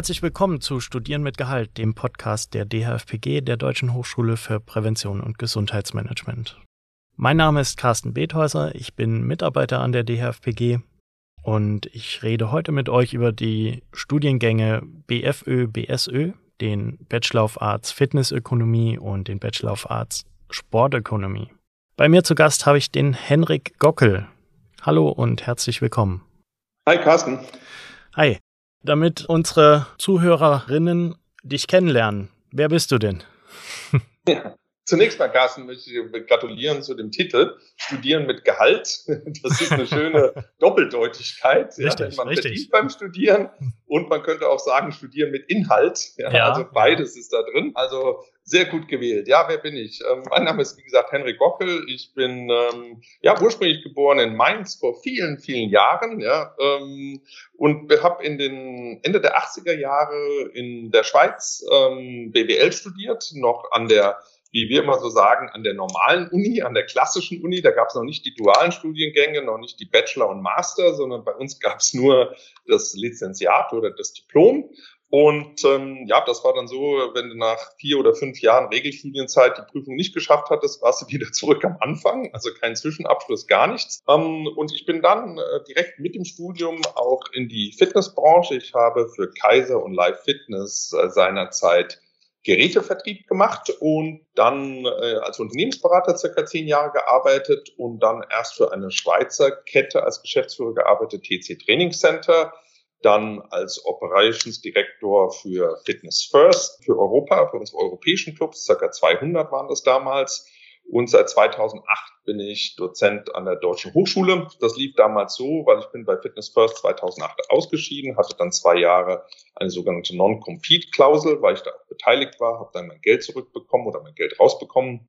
Herzlich willkommen zu Studieren mit Gehalt, dem Podcast der DHFPG, der Deutschen Hochschule für Prävention und Gesundheitsmanagement. Mein Name ist Carsten Bethäuser, ich bin Mitarbeiter an der DHFPG und ich rede heute mit euch über die Studiengänge BFÖ, BSÖ, den Bachelor of Arts Fitnessökonomie und den Bachelor of Arts Sportökonomie. Bei mir zu Gast habe ich den Henrik Gockel. Hallo und herzlich willkommen. Hi Carsten. Hi. Damit unsere Zuhörerinnen dich kennenlernen, wer bist du denn? Ja. Zunächst mal, Carsten, möchte ich gratulieren zu dem Titel Studieren mit Gehalt. Das ist eine schöne Doppeldeutigkeit. Richtig, ja, man richtig. verdient beim Studieren und man könnte auch sagen, Studieren mit Inhalt. Ja, Ja. Also beides ist da drin. Also sehr gut gewählt. Ja, wer bin ich? Ähm, mein Name ist, wie gesagt, Henrik Gockel. Ich bin ähm, ja ursprünglich geboren in Mainz vor vielen, vielen Jahren. Ja, ähm, und habe in den Ende der 80er Jahre in der Schweiz ähm, BWL studiert, noch an der wie wir immer so sagen, an der normalen Uni, an der klassischen Uni. Da gab es noch nicht die dualen Studiengänge, noch nicht die Bachelor und Master, sondern bei uns gab es nur das Lizenziat oder das Diplom. Und ähm, ja, das war dann so, wenn du nach vier oder fünf Jahren Regelstudienzeit die Prüfung nicht geschafft hattest, warst du wieder zurück am Anfang, also kein Zwischenabschluss, gar nichts. Ähm, und ich bin dann äh, direkt mit dem Studium auch in die Fitnessbranche. Ich habe für Kaiser und Live Fitness äh, seinerzeit Gerätevertrieb gemacht und dann äh, als Unternehmensberater circa zehn Jahre gearbeitet und dann erst für eine Schweizer Kette als Geschäftsführer gearbeitet, TC Training Center, dann als Operations Director für Fitness First für Europa, für unsere europäischen Clubs, circa 200 waren das damals. Und seit 2008 bin ich Dozent an der Deutschen Hochschule. Das lief damals so, weil ich bin bei Fitness First 2008 ausgeschieden, hatte dann zwei Jahre eine sogenannte Non-Compete-Klausel, weil ich da auch beteiligt war, habe dann mein Geld zurückbekommen oder mein Geld rausbekommen.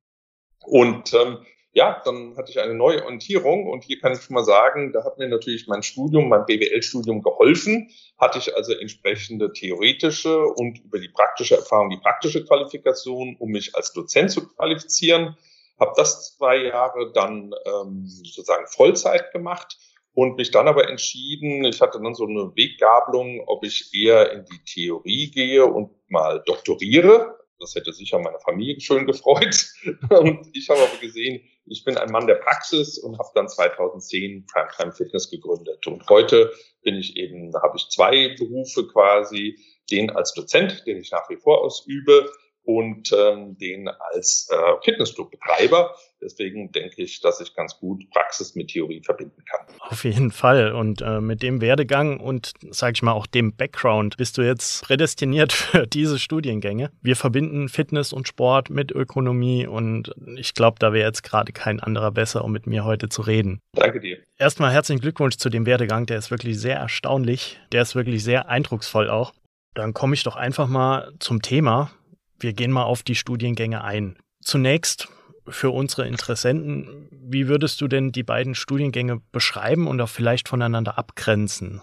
Und ähm, ja, dann hatte ich eine neue Orientierung und hier kann ich schon mal sagen, da hat mir natürlich mein Studium, mein BWL-Studium geholfen. Hatte ich also entsprechende theoretische und über die praktische Erfahrung die praktische Qualifikation, um mich als Dozent zu qualifizieren. Habe das zwei Jahre dann ähm, sozusagen Vollzeit gemacht und mich dann aber entschieden, ich hatte dann so eine Weggabelung, ob ich eher in die Theorie gehe und mal doktoriere. Das hätte sicher meine Familie schön gefreut. Und ich habe aber gesehen, ich bin ein Mann der Praxis und habe dann 2010 Primetime Fitness gegründet. Und heute bin ich eben, da habe ich zwei Berufe quasi, den als Dozent, den ich nach wie vor ausübe, und ähm, den als äh, Fitnessclub-Betreiber. Deswegen denke ich, dass ich ganz gut Praxis mit Theorie verbinden kann. Auf jeden Fall. Und äh, mit dem Werdegang und, sag ich mal, auch dem Background bist du jetzt prädestiniert für diese Studiengänge. Wir verbinden Fitness und Sport mit Ökonomie und ich glaube, da wäre jetzt gerade kein anderer besser, um mit mir heute zu reden. Danke dir. Erstmal herzlichen Glückwunsch zu dem Werdegang. Der ist wirklich sehr erstaunlich. Der ist wirklich sehr eindrucksvoll auch. Dann komme ich doch einfach mal zum Thema. Wir gehen mal auf die Studiengänge ein. Zunächst für unsere Interessenten, wie würdest du denn die beiden Studiengänge beschreiben und auch vielleicht voneinander abgrenzen?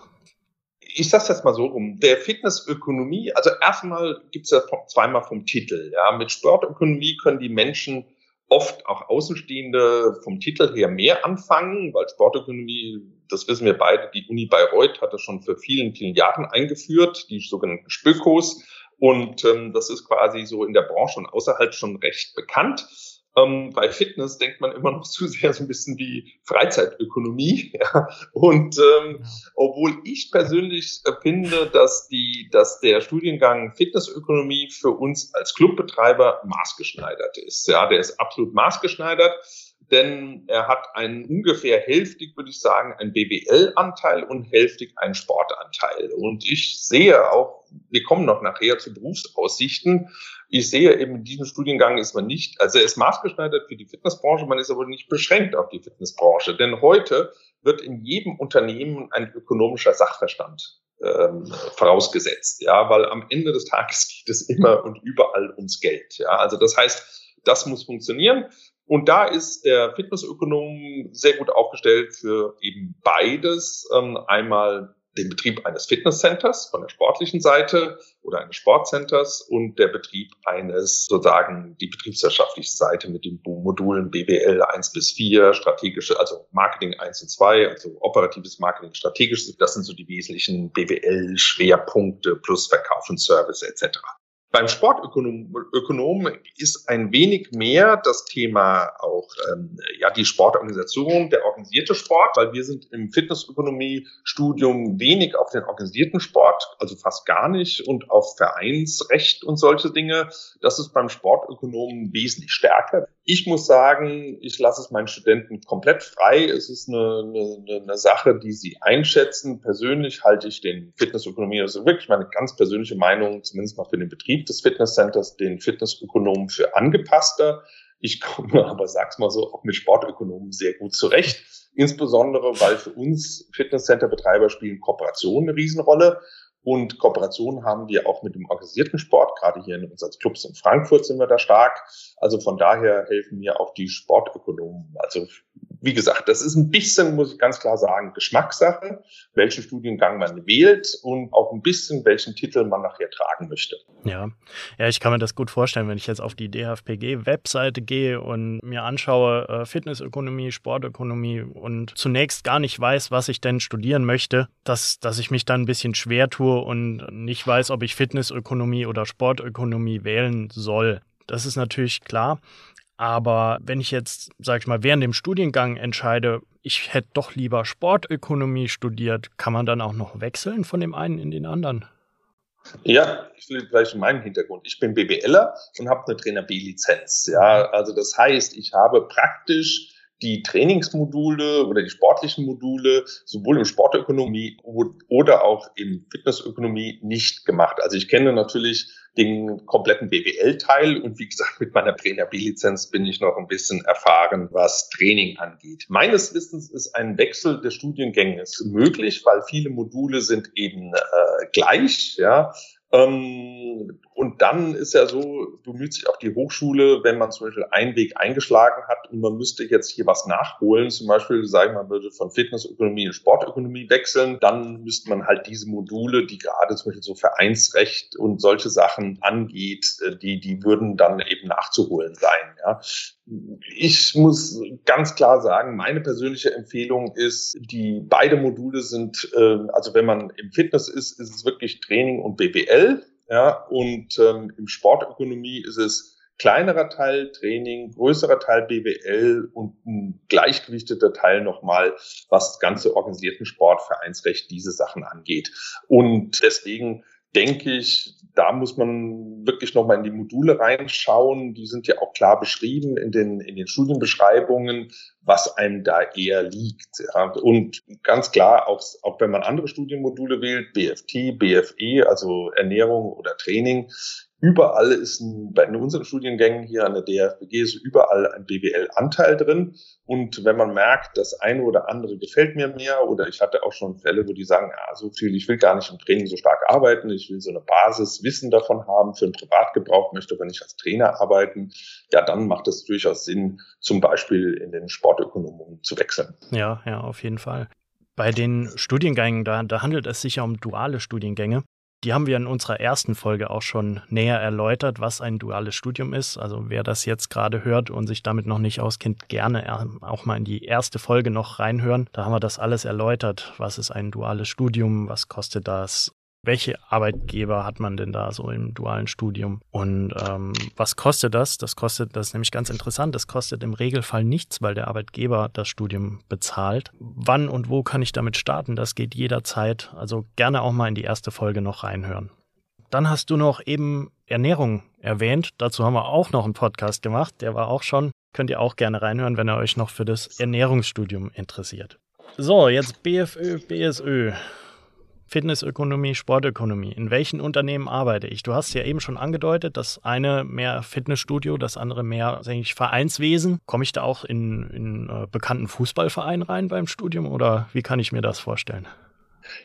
Ich sage jetzt mal so rum. Der Fitnessökonomie, also erstmal gibt es ja zweimal vom Titel. Ja, mit Sportökonomie können die Menschen oft auch Außenstehende vom Titel her mehr anfangen, weil Sportökonomie, das wissen wir beide, die Uni Bayreuth hat das schon für vielen, vielen Jahren eingeführt, die sogenannten Spökos. Und ähm, das ist quasi so in der Branche und außerhalb schon recht bekannt. Ähm, bei Fitness denkt man immer noch zu sehr so ein bisschen wie Freizeitökonomie. Ja. Und ähm, obwohl ich persönlich äh, finde, dass die, dass der Studiengang Fitnessökonomie für uns als Clubbetreiber maßgeschneidert ist. Ja, der ist absolut maßgeschneidert denn er hat einen ungefähr hälftig, würde ich sagen, einen BWL-Anteil und hälftig einen Sportanteil. Und ich sehe auch, wir kommen noch nachher zu Berufsaussichten. Ich sehe eben in diesem Studiengang ist man nicht, also er ist maßgeschneidert für die Fitnessbranche, man ist aber nicht beschränkt auf die Fitnessbranche. Denn heute wird in jedem Unternehmen ein ökonomischer Sachverstand ähm, vorausgesetzt, ja, weil am Ende des Tages geht es immer und überall ums Geld, ja. Also das heißt, das muss funktionieren. Und da ist der Fitnessökonom sehr gut aufgestellt für eben beides. Ähm, einmal den Betrieb eines Fitnesscenters von der sportlichen Seite oder eines Sportcenters und der Betrieb eines sozusagen die betriebswirtschaftliche Seite mit den Modulen BWL 1 bis 4, strategische, also Marketing 1 und 2, also operatives Marketing, strategisches, das sind so die wesentlichen BWL-Schwerpunkte plus Verkauf und Service etc. Beim Sportökonom ist ein wenig mehr das Thema auch ähm, ja die Sportorganisation, der organisierte Sport, weil wir sind im Fitnessökonomie-Studium wenig auf den organisierten Sport, also fast gar nicht, und auf Vereinsrecht und solche Dinge. Das ist beim Sportökonomen wesentlich stärker. Ich muss sagen, ich lasse es meinen Studenten komplett frei. Es ist eine, eine, eine Sache, die sie einschätzen. Persönlich halte ich den Fitnessökonomie, also wirklich meine ganz persönliche Meinung, zumindest mal für den Betrieb des Fitnesscenters den Fitnessökonomen für angepasster. Ich komme aber, sag's mal so, auch mit Sportökonomen sehr gut zurecht. Insbesondere, weil für uns Fitnesscenter-Betreiber spielen Kooperationen eine Riesenrolle. Und Kooperationen haben wir auch mit dem organisierten Sport. Gerade hier in unseren Clubs in Frankfurt sind wir da stark. Also von daher helfen mir auch die Sportökonomen. Also wie gesagt, das ist ein bisschen, muss ich ganz klar sagen, Geschmackssache, welchen Studiengang man wählt und auch ein bisschen, welchen Titel man nachher tragen möchte. Ja, ja, ich kann mir das gut vorstellen, wenn ich jetzt auf die DHFPG-Webseite gehe und mir anschaue, äh, Fitnessökonomie, Sportökonomie und zunächst gar nicht weiß, was ich denn studieren möchte, dass, dass ich mich dann ein bisschen schwer tue und nicht weiß, ob ich Fitnessökonomie oder Sportökonomie wählen soll. Das ist natürlich klar. Aber wenn ich jetzt, sag ich mal, während dem Studiengang entscheide, ich hätte doch lieber Sportökonomie studiert, kann man dann auch noch wechseln von dem einen in den anderen? Ja, ich will gleich in meinen Hintergrund. Ich bin BBLer und habe eine Trainer B-Lizenz. Ja, also das heißt, ich habe praktisch die Trainingsmodule oder die sportlichen Module sowohl im Sportökonomie oder auch in Fitnessökonomie nicht gemacht. Also ich kenne natürlich den kompletten BWL-Teil und wie gesagt, mit meiner Trainer B-Lizenz bin ich noch ein bisschen erfahren, was Training angeht. Meines Wissens ist ein Wechsel des Studiengänges möglich, weil viele Module sind eben äh, gleich, ja. Ähm, und dann ist ja so, bemüht sich auch die Hochschule, wenn man zum Beispiel einen Weg eingeschlagen hat und man müsste jetzt hier was nachholen, zum Beispiel, sagen mal, würde von Fitnessökonomie in Sportökonomie wechseln, dann müsste man halt diese Module, die gerade zum Beispiel so Vereinsrecht und solche Sachen angeht, äh, die, die würden dann eben nachzuholen sein. Ja ich muss ganz klar sagen, meine persönliche Empfehlung ist, die beide Module sind, äh, also wenn man im Fitness ist, ist es wirklich Training und BWL, ja, und ähm, im Sportökonomie ist es kleinerer Teil Training, größerer Teil BWL und ein gleichgewichteter Teil nochmal, was das ganze organisierten Sport, Vereinsrecht, diese Sachen angeht. Und deswegen denke ich, da muss man wirklich nochmal in die Module reinschauen. Die sind ja auch klar beschrieben in den, in den Studienbeschreibungen, was einem da eher liegt. Und ganz klar, auch, auch wenn man andere Studienmodule wählt, BFT, BFE, also Ernährung oder Training, Überall ist ein, bei unseren Studiengängen hier an der DFBG ist überall ein BWL-Anteil drin. Und wenn man merkt, das eine oder andere gefällt mir mehr, oder ich hatte auch schon Fälle, wo die sagen, ja, so viel, ich will gar nicht im Training so stark arbeiten, ich will so eine Basiswissen davon haben, für den Privatgebrauch möchte aber nicht als Trainer arbeiten, ja, dann macht es durchaus Sinn, zum Beispiel in den Sportökonomen zu wechseln. Ja, ja, auf jeden Fall. Bei den Studiengängen, da, da handelt es sich ja um duale Studiengänge. Die haben wir in unserer ersten Folge auch schon näher erläutert, was ein duales Studium ist. Also wer das jetzt gerade hört und sich damit noch nicht auskennt, gerne auch mal in die erste Folge noch reinhören. Da haben wir das alles erläutert. Was ist ein duales Studium? Was kostet das? Welche Arbeitgeber hat man denn da so im dualen Studium und ähm, was kostet das? Das kostet, das ist nämlich ganz interessant, das kostet im Regelfall nichts, weil der Arbeitgeber das Studium bezahlt. Wann und wo kann ich damit starten? Das geht jederzeit. Also gerne auch mal in die erste Folge noch reinhören. Dann hast du noch eben Ernährung erwähnt. Dazu haben wir auch noch einen Podcast gemacht. Der war auch schon. Könnt ihr auch gerne reinhören, wenn ihr euch noch für das Ernährungsstudium interessiert. So, jetzt BFÖ, BSÖ. Fitnessökonomie, Sportökonomie. In welchen Unternehmen arbeite ich? Du hast ja eben schon angedeutet, das eine mehr Fitnessstudio, das andere mehr ich, Vereinswesen. Komme ich da auch in, in äh, bekannten Fußballverein rein beim Studium oder wie kann ich mir das vorstellen?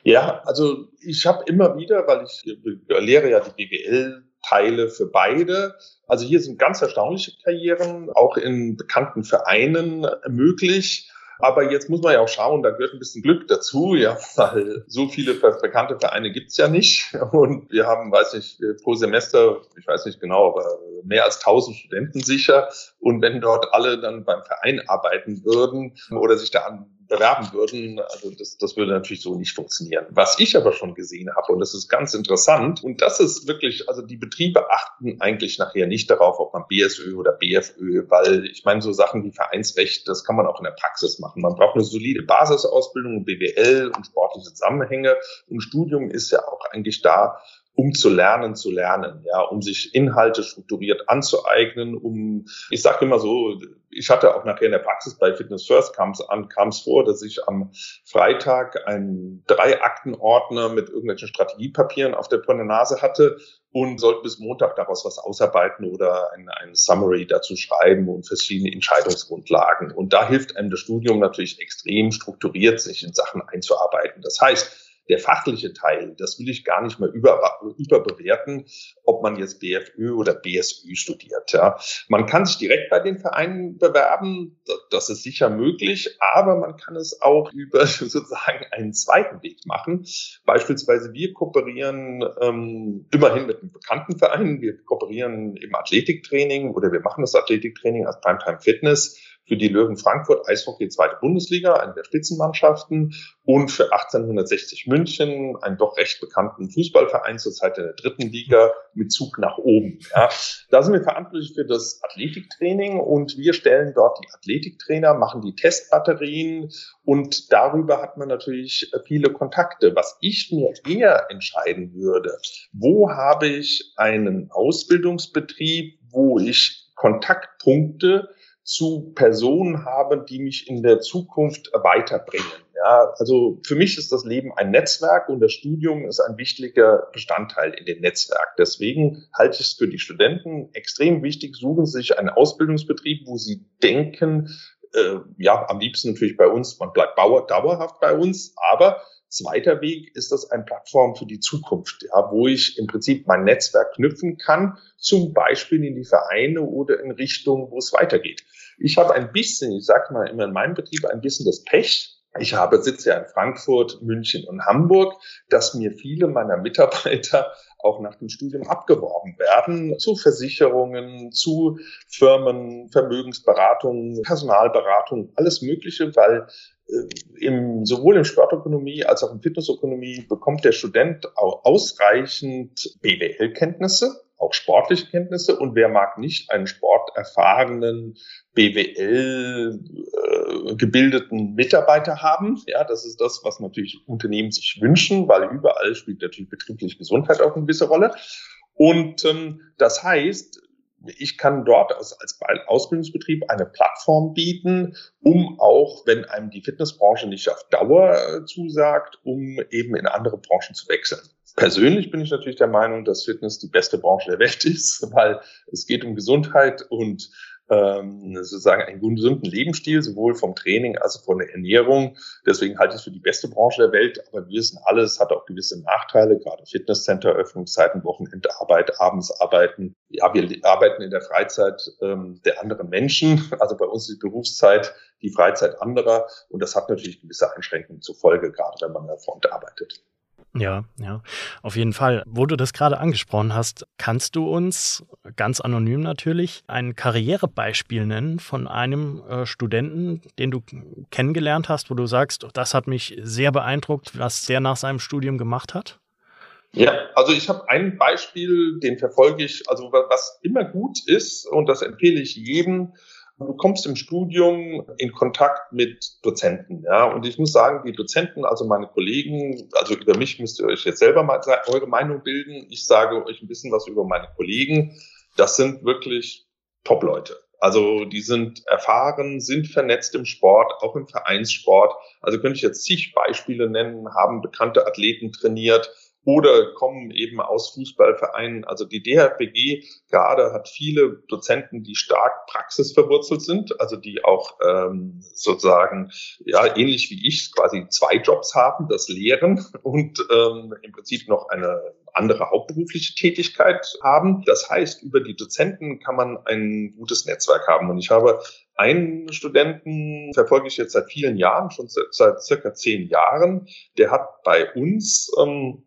Ja, also ich habe immer wieder, weil ich äh, lehre ja die BWL Teile für beide. Also hier sind ganz erstaunliche Karrieren, auch in bekannten Vereinen möglich. Aber jetzt muss man ja auch schauen, da gehört ein bisschen Glück dazu, ja, weil so viele bekannte Vereine gibt's ja nicht. Und wir haben, weiß nicht, pro Semester, ich weiß nicht genau, aber mehr als 1000 Studenten sicher. Und wenn dort alle dann beim Verein arbeiten würden oder sich da an bewerben würden. Also das, das würde natürlich so nicht funktionieren. Was ich aber schon gesehen habe, und das ist ganz interessant, und das ist wirklich, also die Betriebe achten eigentlich nachher nicht darauf, ob man BSÖ oder BFÖ, weil ich meine, so Sachen wie Vereinsrecht, das kann man auch in der Praxis machen. Man braucht eine solide Basisausbildung, BWL und sportliche Zusammenhänge. Und Studium ist ja auch eigentlich da, um zu lernen, zu lernen, ja, um sich Inhalte strukturiert anzueignen, um, ich sage immer so, ich hatte auch nachher in der Praxis bei Fitness First kam es an, kam es vor, dass ich am Freitag einen Drei-Akten-Ordner mit irgendwelchen Strategiepapieren auf der Brünne Nase hatte und sollte bis Montag daraus was ausarbeiten oder ein, ein Summary dazu schreiben und verschiedene Entscheidungsgrundlagen. Und da hilft einem das Studium natürlich extrem strukturiert, sich in Sachen einzuarbeiten. Das heißt, der fachliche Teil, das will ich gar nicht mehr über, überbewerten, ob man jetzt BFÖ oder BSÖ studiert. Ja. Man kann sich direkt bei den Vereinen bewerben, das ist sicher möglich, aber man kann es auch über sozusagen einen zweiten Weg machen. Beispielsweise wir kooperieren ähm, immerhin mit einem bekannten Verein, wir kooperieren im Athletiktraining oder wir machen das Athletiktraining als Primetime Fitness für die Löwen Frankfurt Eishockey zweite Bundesliga, eine der Spitzenmannschaften und für 1860 München, einen doch recht bekannten Fußballverein zur Zeit der dritten Liga mit Zug nach oben. Ja. Da sind wir verantwortlich für das Athletiktraining und wir stellen dort die Athletiktrainer, machen die Testbatterien und darüber hat man natürlich viele Kontakte. Was ich mir eher entscheiden würde, wo habe ich einen Ausbildungsbetrieb, wo ich Kontaktpunkte zu Personen haben, die mich in der Zukunft weiterbringen. Ja, also für mich ist das Leben ein Netzwerk und das Studium ist ein wichtiger Bestandteil in dem Netzwerk. Deswegen halte ich es für die Studenten extrem wichtig, suchen sich einen Ausbildungsbetrieb, wo sie denken, äh, ja, am liebsten natürlich bei uns, man bleibt dauerhaft bei uns, aber Zweiter Weg ist das eine Plattform für die Zukunft, ja, wo ich im Prinzip mein Netzwerk knüpfen kann, zum Beispiel in die Vereine oder in Richtung, wo es weitergeht. Ich habe ein bisschen, ich sage mal immer in meinem Betrieb, ein bisschen das Pech, ich habe sitze ja in Frankfurt, München und Hamburg, dass mir viele meiner Mitarbeiter auch nach dem Studium abgeworben werden zu Versicherungen, zu Firmen, Vermögensberatungen, Personalberatung, alles Mögliche, weil im, sowohl in Sportökonomie als auch in Fitnessökonomie bekommt der Student auch ausreichend BWL-Kenntnisse, auch sportliche Kenntnisse. Und wer mag nicht einen sporterfahrenen, BWL äh, Mitarbeiter haben? Ja, das ist das, was natürlich Unternehmen sich wünschen, weil überall spielt natürlich betriebliche Gesundheit auch eine gewisse Rolle. Und ähm, das heißt, ich kann dort als, als Ausbildungsbetrieb eine Plattform bieten, um auch, wenn einem die Fitnessbranche nicht auf Dauer äh, zusagt, um eben in andere Branchen zu wechseln. Persönlich bin ich natürlich der Meinung, dass Fitness die beste Branche der Welt ist, weil es geht um Gesundheit und ähm, sozusagen einen gesunden Lebensstil, sowohl vom Training als auch von der Ernährung. Deswegen halte ich es für die beste Branche der Welt. Aber wir wissen alles, hat auch gewisse Nachteile, gerade Fitnesscenter, Öffnungszeiten, Wochenendarbeit, Abendsarbeiten. Ja, wir arbeiten in der Freizeit ähm, der anderen Menschen. Also bei uns ist die Berufszeit die Freizeit anderer. Und das hat natürlich gewisse Einschränkungen zur Folge, gerade wenn man in der Front arbeitet. Ja, ja, auf jeden Fall. Wo du das gerade angesprochen hast, kannst du uns ganz anonym natürlich ein Karrierebeispiel nennen von einem äh, Studenten, den du kennengelernt hast, wo du sagst, das hat mich sehr beeindruckt, was der nach seinem Studium gemacht hat? Ja, also ich habe ein Beispiel, den verfolge ich, also was immer gut ist und das empfehle ich jedem, Du kommst im Studium in Kontakt mit Dozenten, ja. Und ich muss sagen, die Dozenten, also meine Kollegen, also über mich müsst ihr euch jetzt selber mal eure Meinung bilden. Ich sage euch ein bisschen was über meine Kollegen. Das sind wirklich Top-Leute. Also die sind erfahren, sind vernetzt im Sport, auch im Vereinssport. Also könnte ich jetzt zig Beispiele nennen, haben bekannte Athleten trainiert, oder kommen eben aus Fußballvereinen. Also die DHPG gerade hat viele Dozenten, die stark praxisverwurzelt sind, also die auch ähm, sozusagen ja ähnlich wie ich quasi zwei Jobs haben, das Lehren und ähm, im Prinzip noch eine andere hauptberufliche Tätigkeit haben. Das heißt, über die Dozenten kann man ein gutes Netzwerk haben. Und ich habe Einen Studenten verfolge ich jetzt seit vielen Jahren, schon seit circa zehn Jahren. Der hat bei uns ähm,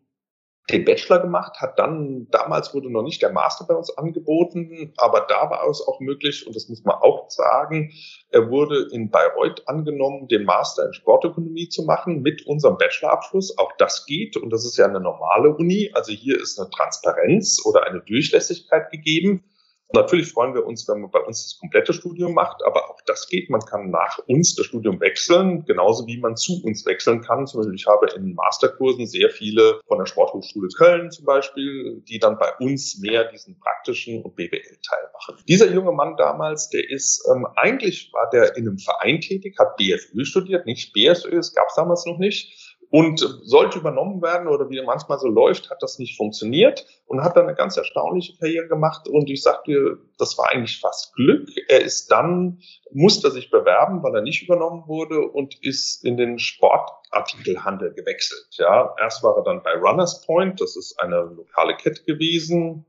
den Bachelor gemacht, hat dann, damals wurde noch nicht der Master bei uns angeboten, aber da war es auch möglich, und das muss man auch sagen, er wurde in Bayreuth angenommen, den Master in Sportökonomie zu machen mit unserem Bachelorabschluss. Auch das geht und das ist ja eine normale Uni. Also hier ist eine Transparenz oder eine Durchlässigkeit gegeben. Natürlich freuen wir uns, wenn man bei uns das komplette Studium macht, aber auch das geht. Man kann nach uns das Studium wechseln, genauso wie man zu uns wechseln kann. Zum Beispiel, ich habe in Masterkursen sehr viele von der Sporthochschule Köln zum Beispiel, die dann bei uns mehr diesen praktischen und BWL-Teil machen. Dieser junge Mann damals, der ist, ähm, eigentlich war der in einem Verein tätig, hat BFÖ studiert, nicht BSÖ, es gab es damals noch nicht und sollte übernommen werden oder wie manchmal so läuft, hat das nicht funktioniert und hat dann eine ganz erstaunliche Karriere gemacht und ich sagte, das war eigentlich fast Glück. Er ist dann, musste sich bewerben, weil er nicht übernommen wurde und ist in den Sportartikelhandel gewechselt. Ja, erst war er dann bei Runners Point, das ist eine lokale Kette gewesen,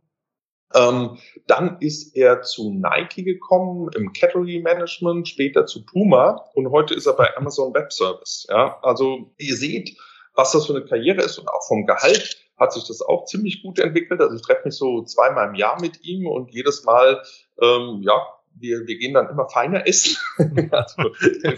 ähm, dann ist er zu Nike gekommen im Category Management, später zu Puma und heute ist er bei Amazon Web Service. Ja, also ihr seht, was das für eine Karriere ist und auch vom Gehalt hat sich das auch ziemlich gut entwickelt. Also ich treffe mich so zweimal im Jahr mit ihm und jedes Mal, ähm, ja, wir, wir gehen dann immer feiner essen. also,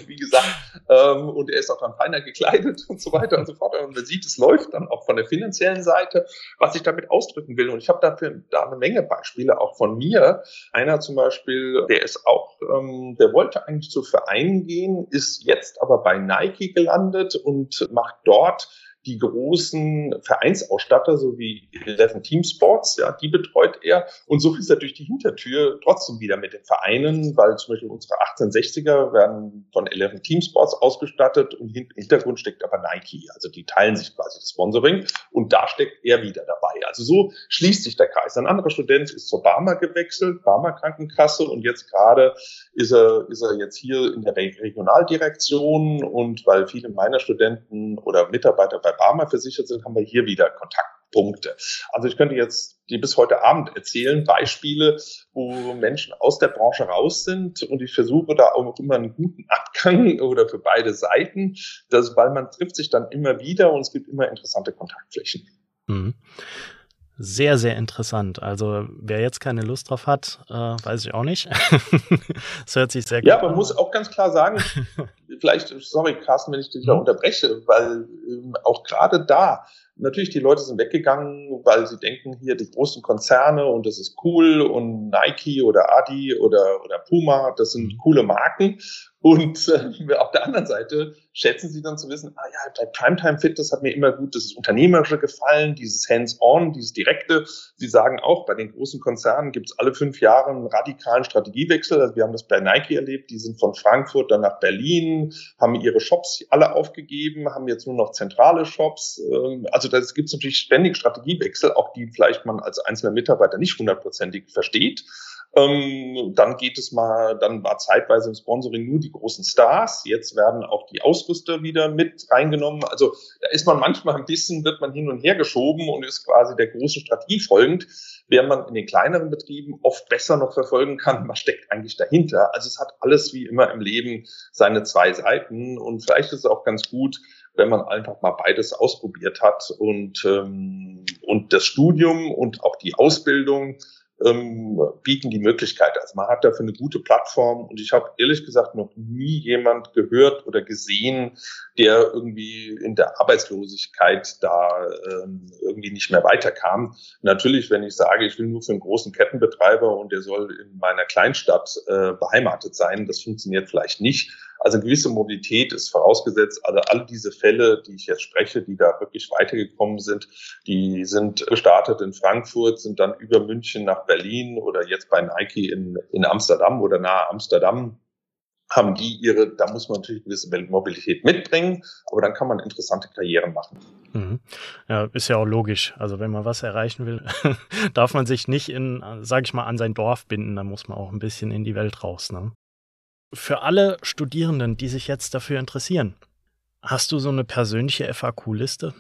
wie gesagt, ähm, und er ist auch dann feiner gekleidet und so weiter und so fort. Und man sieht, es läuft dann auch von der finanziellen Seite, was ich damit ausdrücken will. Und ich habe dafür da eine Menge Beispiele auch von mir. Einer zum Beispiel, der ist auch, ähm, der wollte eigentlich zu Vereinen gehen, ist jetzt aber bei Nike gelandet und macht dort die großen Vereinsausstatter, so wie Eleven Team Sports, ja, die betreut er. Und so ist er durch die Hintertür trotzdem wieder mit den Vereinen, weil zum Beispiel unsere 1860er werden von Eleven Team Sports ausgestattet und im Hintergrund steckt aber Nike. Also die teilen sich quasi das Sponsoring und da steckt er wieder dabei. Also so schließt sich der Kreis. Ein anderer Student ist zur Barmer gewechselt, Barmer Krankenkasse und jetzt gerade ist er, ist er jetzt hier in der Regionaldirektion und weil viele meiner Studenten oder Mitarbeiter bei Barmer versichert sind, haben wir hier wieder Kontaktpunkte. Also ich könnte jetzt die bis heute Abend erzählen, Beispiele, wo Menschen aus der Branche raus sind und ich versuche da auch immer einen guten Abgang oder für beide Seiten, dass, weil man trifft sich dann immer wieder und es gibt immer interessante Kontaktflächen. Mhm sehr, sehr interessant. Also wer jetzt keine Lust drauf hat, äh, weiß ich auch nicht. das hört sich sehr gut an. Ja, man muss auch ganz klar sagen, vielleicht, sorry Carsten, wenn ich dich da mhm. unterbreche, weil ähm, auch gerade da, natürlich die Leute sind weggegangen, weil sie denken, hier die großen Konzerne und das ist cool und Nike oder Adi oder, oder Puma, das sind mhm. coole Marken. Und äh, auf der anderen Seite schätzen sie dann zu wissen, ah ja, bei Primetime Fitness hat mir immer gut das Unternehmerische gefallen, dieses Hands-on, dieses Direkte. Sie sagen auch, bei den großen Konzernen gibt es alle fünf Jahre einen radikalen Strategiewechsel. Also wir haben das bei Nike erlebt, die sind von Frankfurt dann nach Berlin, haben ihre Shops alle aufgegeben, haben jetzt nur noch zentrale Shops. Ähm, also da gibt es natürlich ständig Strategiewechsel, auch die vielleicht man als einzelner Mitarbeiter nicht hundertprozentig versteht. Ähm, dann geht es mal, dann war zeitweise im Sponsoring nur die großen Stars. Jetzt werden auch die Ausrüster wieder mit reingenommen. Also da ist man manchmal ein bisschen, wird man hin und her geschoben und ist quasi der großen Strategie folgend, während man in den kleineren Betrieben oft besser noch verfolgen kann, was steckt eigentlich dahinter. Also es hat alles wie immer im Leben seine zwei Seiten und vielleicht ist es auch ganz gut, wenn man einfach mal beides ausprobiert hat und, ähm, und das Studium und auch die Ausbildung ähm, bieten die Möglichkeit. Also man hat dafür eine gute Plattform und ich habe ehrlich gesagt noch nie jemand gehört oder gesehen, der irgendwie in der Arbeitslosigkeit da ähm, irgendwie nicht mehr weiterkam. Natürlich, wenn ich sage, ich will nur für einen großen Kettenbetreiber und der soll in meiner Kleinstadt äh, beheimatet sein, das funktioniert vielleicht nicht. Also gewisse Mobilität ist vorausgesetzt. Also alle diese Fälle, die ich jetzt spreche, die da wirklich weitergekommen sind, die sind gestartet in Frankfurt, sind dann über München nach Berlin oder jetzt bei Nike in, in Amsterdam oder nahe Amsterdam haben die ihre, da muss man natürlich gewisse Mobilität mitbringen, aber dann kann man interessante Karrieren machen. Mhm. Ja, ist ja auch logisch. Also wenn man was erreichen will, darf man sich nicht in, sag ich mal, an sein Dorf binden, dann muss man auch ein bisschen in die Welt raus. Ne? Für alle Studierenden, die sich jetzt dafür interessieren, hast du so eine persönliche FAQ-Liste?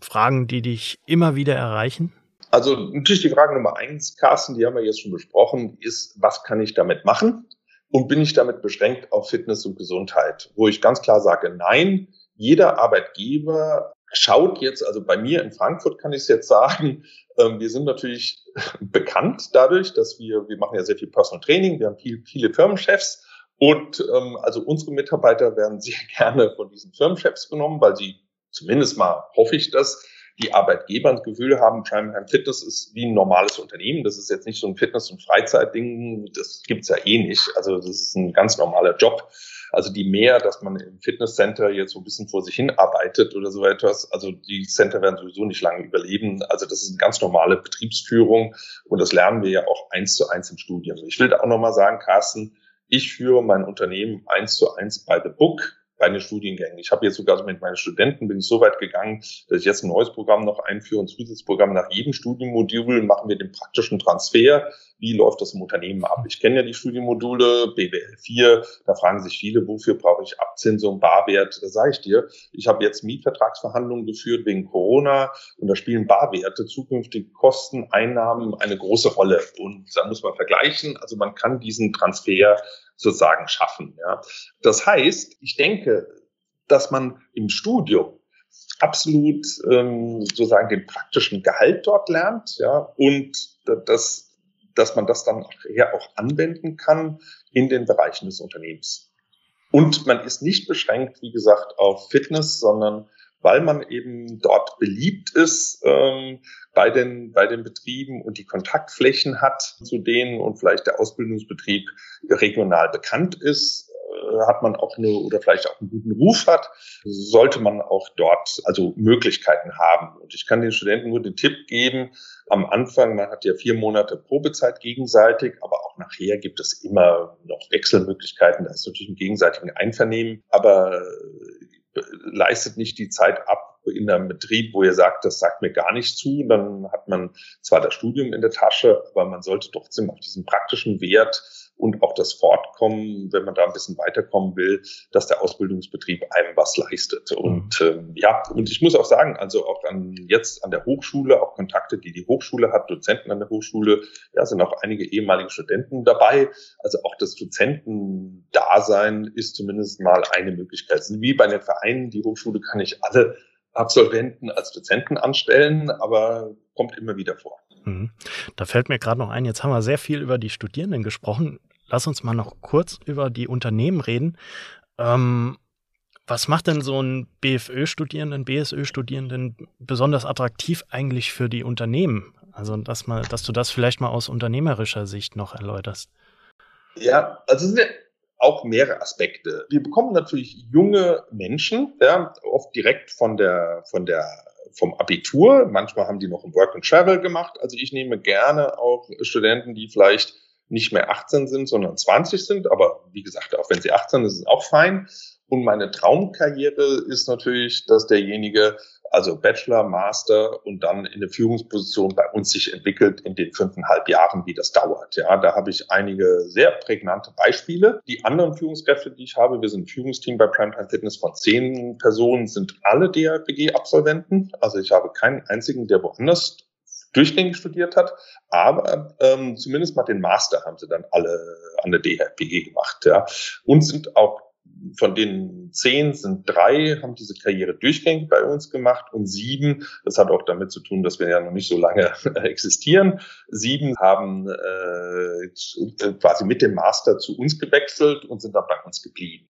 Fragen, die dich immer wieder erreichen? Also natürlich die Frage Nummer eins, Carsten, die haben wir jetzt schon besprochen, ist, was kann ich damit machen? Und bin ich damit beschränkt auf Fitness und Gesundheit, wo ich ganz klar sage, nein, jeder Arbeitgeber schaut jetzt, also bei mir in Frankfurt kann ich es jetzt sagen, ähm, wir sind natürlich bekannt dadurch, dass wir, wir machen ja sehr viel Personal Training, wir haben viel, viele Firmenchefs. Und ähm, also unsere Mitarbeiter werden sehr gerne von diesen Firmenchefs genommen, weil sie zumindest mal hoffe ich das, die Arbeitgeber das Gefühl haben, Primetime Fitness ist wie ein normales Unternehmen. Das ist jetzt nicht so ein Fitness- und Freizeitding. Das gibt's ja eh nicht. Also das ist ein ganz normaler Job. Also die mehr, dass man im Fitnesscenter jetzt so ein bisschen vor sich hin arbeitet oder so etwas. Also die Center werden sowieso nicht lange überleben. Also das ist eine ganz normale Betriebsführung und das lernen wir ja auch eins zu eins im Studium. Ich will da auch nochmal sagen, Carsten, ich führe mein Unternehmen eins zu eins by the book bei den Studiengängen. Ich habe jetzt sogar mit meinen Studenten bin ich so weit gegangen, dass ich jetzt ein neues Programm noch einführe, ein Zusatzprogramm. Nach jedem Studienmodul machen wir den praktischen Transfer. Wie läuft das im Unternehmen ab? Ich kenne ja die Studienmodule, BWL 4, da fragen sich viele, wofür brauche ich Abzinsung, Barwert? Sage ich dir, ich habe jetzt Mietvertragsverhandlungen geführt wegen Corona und da spielen Barwerte, zukünftige Kosten, Einnahmen eine große Rolle. Und da muss man vergleichen. Also man kann diesen Transfer sozusagen schaffen. Ja. Das heißt, ich denke, dass man im Studium absolut ähm, sozusagen den praktischen Gehalt dort lernt, ja, und dass, dass man das dann eher auch anwenden kann in den Bereichen des Unternehmens. Und man ist nicht beschränkt, wie gesagt, auf Fitness, sondern weil man eben dort beliebt ist ähm, bei, den, bei den Betrieben und die Kontaktflächen hat zu denen und vielleicht der Ausbildungsbetrieb regional bekannt ist, äh, hat man auch eine oder vielleicht auch einen guten Ruf hat, sollte man auch dort also Möglichkeiten haben. Und ich kann den Studenten nur den Tipp geben, am Anfang, man hat ja vier Monate Probezeit gegenseitig, aber auch nachher gibt es immer noch Wechselmöglichkeiten. Da ist natürlich ein gegenseitigen Einvernehmen. Aber leistet nicht die Zeit ab in einem Betrieb, wo ihr sagt, das sagt mir gar nicht zu. Dann hat man zwar das Studium in der Tasche, aber man sollte trotzdem auf diesen praktischen Wert und auch das Fortkommen, wenn man da ein bisschen weiterkommen will, dass der Ausbildungsbetrieb einem was leistet. Und ähm, ja, und ich muss auch sagen, also auch an jetzt an der Hochschule, auch Kontakte, die die Hochschule hat, Dozenten an der Hochschule, ja, sind auch einige ehemalige Studenten dabei. Also auch das Dozentendasein ist zumindest mal eine Möglichkeit. Wie bei den Vereinen, die Hochschule kann ich alle Absolventen als Dozenten anstellen, aber kommt immer wieder vor. Mhm. Da fällt mir gerade noch ein, jetzt haben wir sehr viel über die Studierenden gesprochen lass uns mal noch kurz über die Unternehmen reden. Ähm, was macht denn so ein BFÖ-Studierenden, BSÖ-Studierenden besonders attraktiv eigentlich für die Unternehmen? Also, dass, mal, dass du das vielleicht mal aus unternehmerischer Sicht noch erläuterst. Ja, also es auch mehrere Aspekte. Wir bekommen natürlich junge Menschen, ja, oft direkt von der, von der, vom Abitur. Manchmal haben die noch ein Work and Travel gemacht. Also ich nehme gerne auch Studenten, die vielleicht nicht mehr 18 sind, sondern 20 sind. Aber wie gesagt, auch wenn sie 18 sind, ist es auch fein. Und meine Traumkarriere ist natürlich, dass derjenige also Bachelor, Master und dann in eine Führungsposition bei uns sich entwickelt in den fünfeinhalb Jahren, wie das dauert. Ja, da habe ich einige sehr prägnante Beispiele. Die anderen Führungskräfte, die ich habe, wir sind ein Führungsteam bei Primetime Fitness von zehn Personen, sind alle DRPG-Absolventen. Also ich habe keinen einzigen, der woanders durchgängig studiert hat, aber ähm, zumindest mal den Master haben sie dann alle an der DHPG gemacht. Ja. Und sind auch von den zehn sind drei, haben diese Karriere durchgängig bei uns gemacht und sieben, das hat auch damit zu tun, dass wir ja noch nicht so lange existieren, sieben haben äh, quasi mit dem Master zu uns gewechselt und sind dann bei uns geblieben.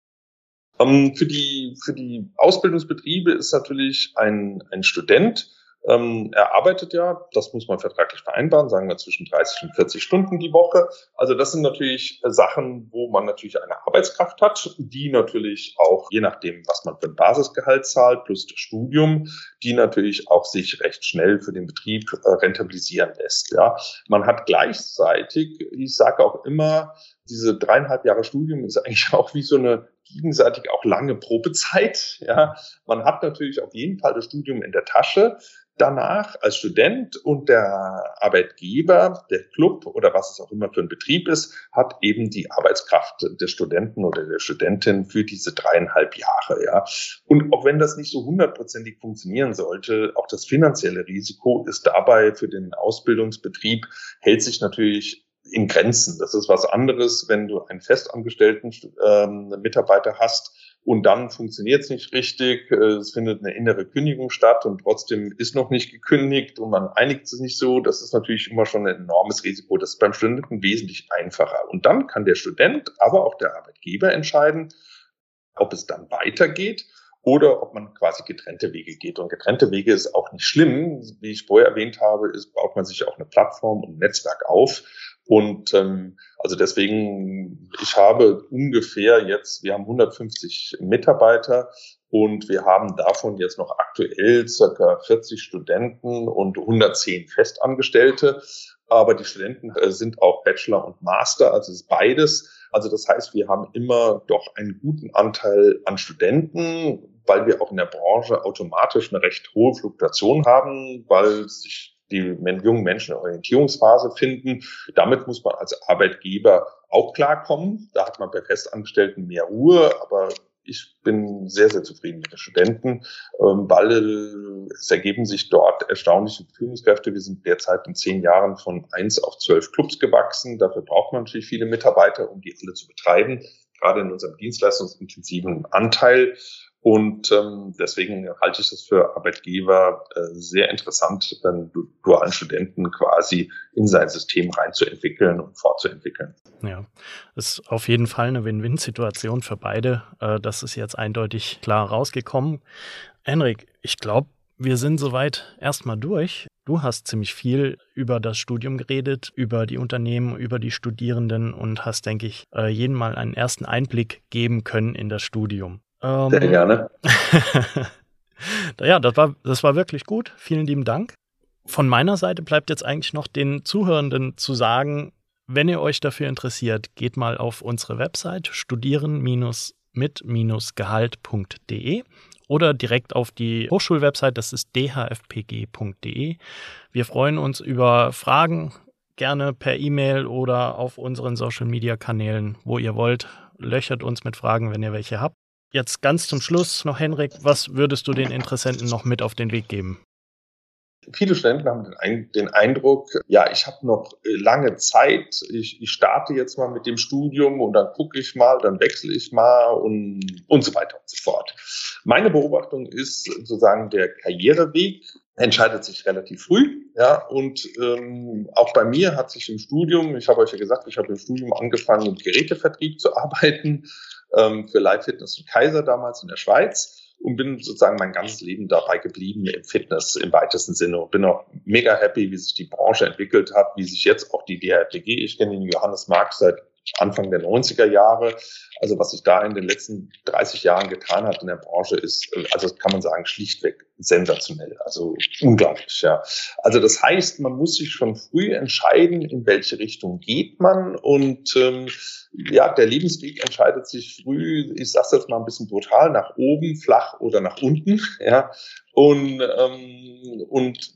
Ähm, für, die, für die Ausbildungsbetriebe ist natürlich ein, ein Student, ähm, er arbeitet ja, das muss man vertraglich vereinbaren, sagen wir zwischen 30 und 40 Stunden die Woche. Also das sind natürlich äh, Sachen, wo man natürlich eine Arbeitskraft hat, die natürlich auch, je nachdem, was man für ein Basisgehalt zahlt, plus das Studium, die natürlich auch sich recht schnell für den Betrieb äh, rentabilisieren lässt. Ja, Man hat gleichzeitig, ich sage auch immer, diese dreieinhalb Jahre Studium ist eigentlich auch wie so eine gegenseitig auch lange Probezeit. Ja, man hat natürlich auf jeden Fall das Studium in der Tasche danach als Student und der Arbeitgeber, der Club oder was es auch immer für ein Betrieb ist, hat eben die Arbeitskraft des Studenten oder der Studentin für diese dreieinhalb Jahre, ja. Und auch wenn das nicht so hundertprozentig funktionieren sollte, auch das finanzielle Risiko ist dabei für den Ausbildungsbetrieb hält sich natürlich in Grenzen. Das ist was anderes, wenn du einen festangestellten ähm, Mitarbeiter hast und dann funktioniert es nicht richtig, äh, es findet eine innere Kündigung statt und trotzdem ist noch nicht gekündigt und man einigt sich nicht so. Das ist natürlich immer schon ein enormes Risiko. Das ist beim Studenten wesentlich einfacher. Und dann kann der Student, aber auch der Arbeitgeber entscheiden, ob es dann weitergeht oder ob man quasi getrennte Wege geht. Und getrennte Wege ist auch nicht schlimm. Wie ich vorher erwähnt habe, ist, baut man sich auch eine Plattform und ein Netzwerk auf. Und ähm, also deswegen, ich habe ungefähr jetzt, wir haben 150 Mitarbeiter und wir haben davon jetzt noch aktuell circa 40 Studenten und 110 Festangestellte. Aber die Studenten äh, sind auch Bachelor und Master, also ist beides. Also das heißt, wir haben immer doch einen guten Anteil an Studenten, weil wir auch in der Branche automatisch eine recht hohe Fluktuation haben, weil sich die jungen Menschen eine Orientierungsphase finden. Damit muss man als Arbeitgeber auch klarkommen. Da hat man bei Festangestellten mehr Ruhe, aber ich bin sehr, sehr zufrieden mit den Studenten, ähm, weil es ergeben sich dort erstaunliche Führungskräfte. Wir sind derzeit in zehn Jahren von eins auf zwölf Clubs gewachsen. Dafür braucht man natürlich viele Mitarbeiter, um die alle zu betreiben, gerade in unserem dienstleistungsintensiven Anteil. Und ähm, deswegen halte ich das für Arbeitgeber äh, sehr interessant, dann dualen Studenten quasi in sein System reinzuentwickeln und fortzuentwickeln. Ja, ist auf jeden Fall eine Win-Win-Situation für beide. Äh, das ist jetzt eindeutig klar rausgekommen. Henrik, ich glaube, wir sind soweit erstmal durch. Du hast ziemlich viel über das Studium geredet, über die Unternehmen, über die Studierenden und hast, denke ich, äh, jeden mal einen ersten Einblick geben können in das Studium. Ähm, Sehr gerne. ja, das war, das war wirklich gut. Vielen lieben Dank. Von meiner Seite bleibt jetzt eigentlich noch den Zuhörenden zu sagen, wenn ihr euch dafür interessiert, geht mal auf unsere Website studieren-mit-gehalt.de oder direkt auf die Hochschulwebsite, das ist dhfpg.de. Wir freuen uns über Fragen, gerne per E-Mail oder auf unseren Social-Media-Kanälen, wo ihr wollt. Löchert uns mit Fragen, wenn ihr welche habt. Jetzt ganz zum Schluss noch, Henrik, was würdest du den Interessenten noch mit auf den Weg geben? Viele Studenten haben den Eindruck, ja, ich habe noch äh, lange Zeit, ich, ich, starte jetzt mal mit dem Studium und dann gucke ich mal, dann wechsle ich mal und, und so weiter und so fort. Meine Beobachtung ist sozusagen, der Karriereweg entscheidet sich relativ früh. Ja, und ähm, auch bei mir hat sich im Studium, ich habe euch ja gesagt, ich habe im Studium angefangen, im Gerätevertrieb zu arbeiten ähm, für Live Fitness und Kaiser damals in der Schweiz und bin sozusagen mein ganzes Leben dabei geblieben im Fitness im weitesten Sinne und bin auch mega happy, wie sich die Branche entwickelt hat, wie sich jetzt auch die DRTG, ich kenne den Johannes Marx seit Anfang der 90er Jahre. Also was sich da in den letzten 30 Jahren getan hat in der Branche ist, also kann man sagen, schlichtweg sensationell. Also unglaublich, ja. Also das heißt, man muss sich schon früh entscheiden, in welche Richtung geht man. Und ähm, ja, der Lebensweg entscheidet sich früh, ich sage jetzt mal ein bisschen brutal, nach oben, flach oder nach unten. Ja. Und, ähm, und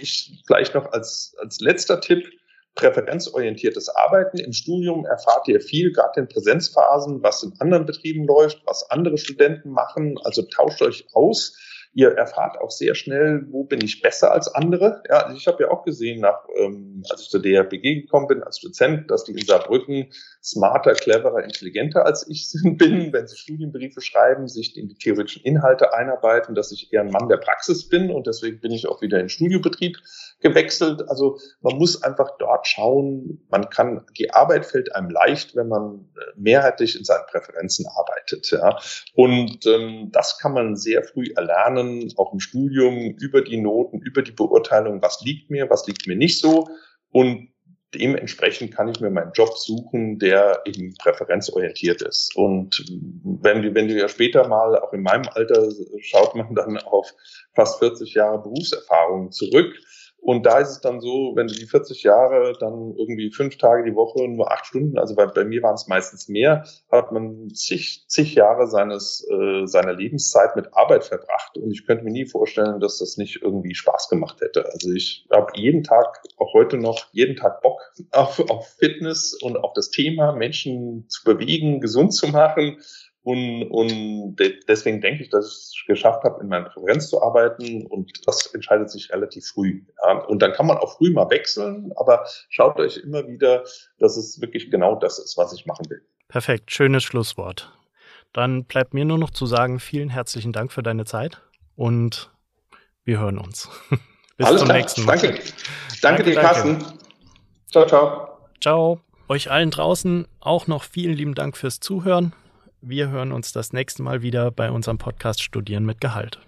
ich vielleicht noch als, als letzter Tipp, präferenzorientiertes Arbeiten. Im Studium erfahrt ihr viel, gerade in Präsenzphasen, was in anderen Betrieben läuft, was andere Studenten machen. Also tauscht euch aus. Ihr erfahrt auch sehr schnell, wo bin ich besser als andere. Ja, also ich habe ja auch gesehen, nach, ähm, als ich zur DRPG gekommen bin als Dozent, dass die in Saarbrücken smarter, cleverer, intelligenter als ich bin, wenn sie Studienbriefe schreiben, sich in die theoretischen Inhalte einarbeiten, dass ich eher ein Mann der Praxis bin und deswegen bin ich auch wieder in Studiobetrieb gewechselt. Also man muss einfach dort schauen, man kann, die Arbeit fällt einem leicht, wenn man äh, mehrheitlich in seinen Präferenzen arbeitet. Ja. Und ähm, das kann man sehr früh erlernen, auch im Studium, über die Noten, über die Beurteilung, was liegt mir, was liegt mir nicht so. Und dementsprechend kann ich mir meinen Job suchen, der eben präferenzorientiert ist. Und wenn wir, wenn wir ja später mal, auch in meinem Alter, schaut man dann auf fast 40 Jahre Berufserfahrung zurück. Und da ist es dann so, wenn du die 40 Jahre dann irgendwie fünf Tage die Woche nur acht Stunden, also bei, bei mir waren es meistens mehr, hat man zig, zig Jahre seines, äh, seiner Lebenszeit mit Arbeit verbracht. Und ich könnte mir nie vorstellen, dass das nicht irgendwie Spaß gemacht hätte. Also ich habe jeden Tag, auch heute noch, jeden Tag Bock auf, auf Fitness und auf das Thema, Menschen zu bewegen, gesund zu machen Und, und deswegen denke ich, dass ich es geschafft habe, in meiner Präferenz zu arbeiten. Und das entscheidet sich relativ früh. Ja. Und dann kann man auch früh mal wechseln, aber schaut euch immer wieder, dass es wirklich genau das ist, was ich machen will. Perfekt, schönes Schlusswort. Dann bleibt mir nur noch zu sagen, vielen herzlichen Dank für deine Zeit und wir hören uns. Bis Alles zum klar. nächsten Mal. Danke. Danke, danke dir, Carsten. Ciao, ciao. Ciao. Euch allen draußen auch noch vielen lieben Dank fürs Zuhören. Wir hören uns das nächste Mal wieder bei unserem Podcast Studieren mit Gehalt.